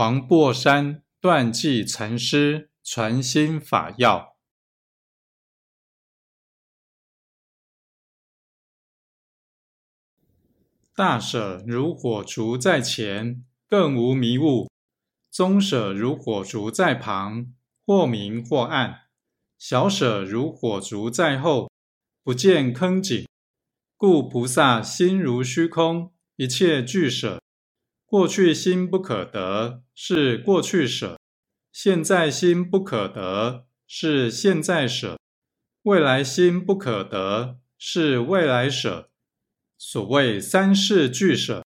黄檗山断际禅师传心法要：大舍如火烛在前，更无迷雾；中舍如火烛在旁，或明或暗；小舍如火烛在后，不见坑井。故菩萨心如虚空，一切俱舍。过去心不可得，是过去舍；现在心不可得，是现在舍；未来心不可得，是未来舍。所谓三世俱舍，